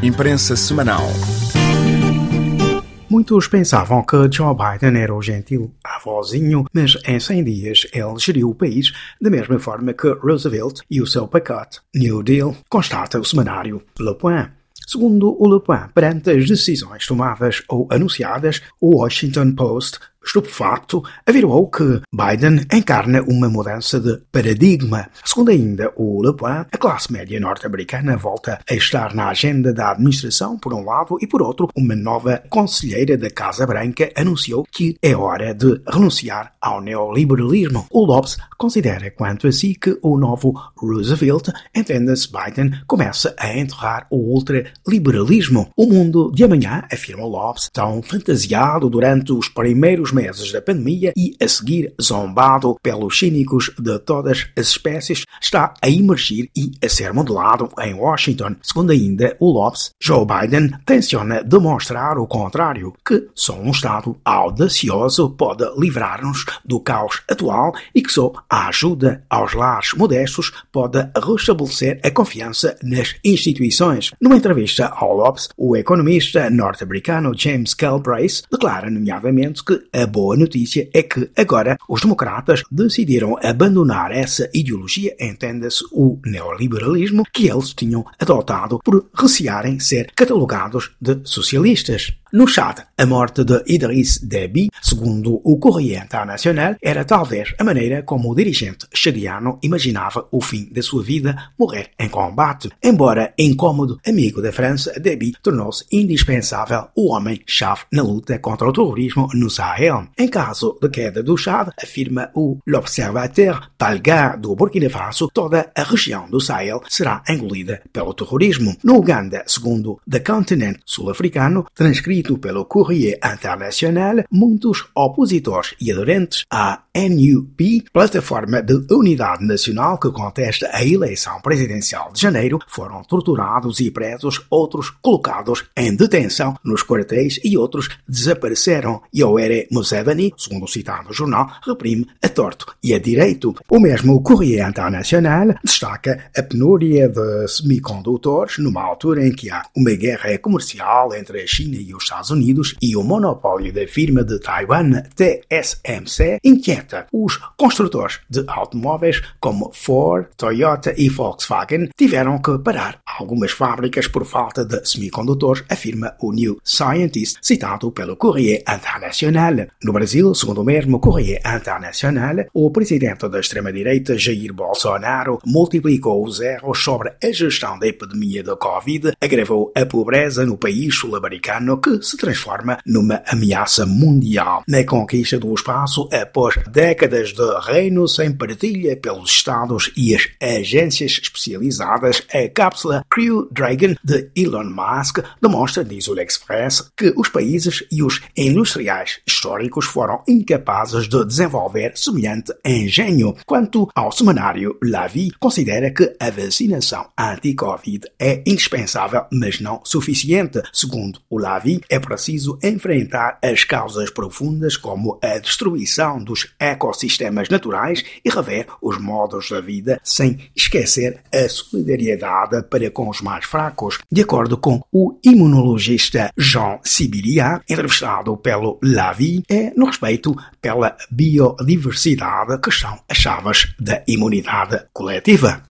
Imprensa Semanal. Muitos pensavam que Joe Biden era o gentil avózinho, mas em 100 dias ele geriu o país da mesma forma que Roosevelt e o seu pacote New Deal, constata o semanário Le Point. Segundo o Le Point, perante as decisões tomadas ou anunciadas, o Washington Post estupefacto, afirmou que Biden encarna uma mudança de paradigma. Segundo ainda o Le Point, a classe média norte-americana volta a estar na agenda da administração, por um lado, e por outro, uma nova conselheira da Casa Branca anunciou que é hora de renunciar ao neoliberalismo. O Lopes considera, quanto a si, que o novo Roosevelt, entenda-se Biden, começa a enterrar o ultraliberalismo. O mundo de amanhã, afirma Lopes, tão fantasiado durante os primeiros meses da pandemia e, a seguir, zombado pelos cínicos de todas as espécies, está a emergir e a ser modelado em Washington. Segundo ainda o Lopes, Joe Biden tenciona demonstrar o contrário, que só um Estado audacioso pode livrar-nos do caos atual e que só a ajuda aos lares modestos pode restabelecer a confiança nas instituições. Numa entrevista ao Lopes, o economista norte-americano James Calbrace declara, nomeadamente, que a boa notícia é que agora os democratas decidiram abandonar essa ideologia, entenda-se o neoliberalismo, que eles tinham adotado por recearem ser catalogados de socialistas. No Chad, a morte de Idriss Déby, segundo o Correio Internacional, era talvez a maneira como o dirigente chadiano imaginava o fim da sua vida morrer em combate. Embora incômodo amigo da França, Déby tornou-se indispensável o homem-chave na luta contra o terrorismo no Sahel. Em caso de queda do Chad, afirma o L'Observateur Palgar do Burkina Faso, toda a região do Sahel será engolida pelo terrorismo. No Uganda, segundo The Continent sul-africano, transcrito escrito pelo Courrier Internacional, muitos opositores e aderentes à NUP, plataforma de unidade nacional que contesta a eleição presidencial de janeiro, foram torturados e presos, outros colocados em detenção nos quartéis e outros desapareceram. Yoweri Museveni, segundo o citado jornal, reprime a torto e a direito. O mesmo Courrier Internacional destaca a penúria de semicondutores numa altura em que há uma guerra comercial entre a China e os Estados Unidos e o monopólio da firma de Taiwan TSMC inquieta os construtores de automóveis como Ford, Toyota e Volkswagen tiveram que parar algumas fábricas por falta de semicondutores, afirma o New Scientist, citado pelo Correio Internacional. No Brasil, segundo o mesmo Correio Internacional, o presidente da extrema-direita Jair Bolsonaro multiplicou os erros sobre a gestão da epidemia da Covid, agravou a pobreza no país sul-americano que se transforma numa ameaça mundial. Na conquista do espaço, após décadas de reino sem partilha pelos Estados e as agências especializadas, a cápsula Crew Dragon de Elon Musk demonstra, diz o Express, que os países e os industriais históricos foram incapazes de desenvolver semelhante engenho. Quanto ao semanário Lavi, considera que a vacinação anti-Covid é indispensável, mas não suficiente. Segundo o Lavi, é preciso enfrentar as causas profundas como a destruição dos ecossistemas naturais e rever os modos da vida sem esquecer a solidariedade para com os mais fracos. De acordo com o imunologista Jean Sibiria, entrevistado pelo Lavi, é no respeito pela biodiversidade que são as chaves da imunidade coletiva.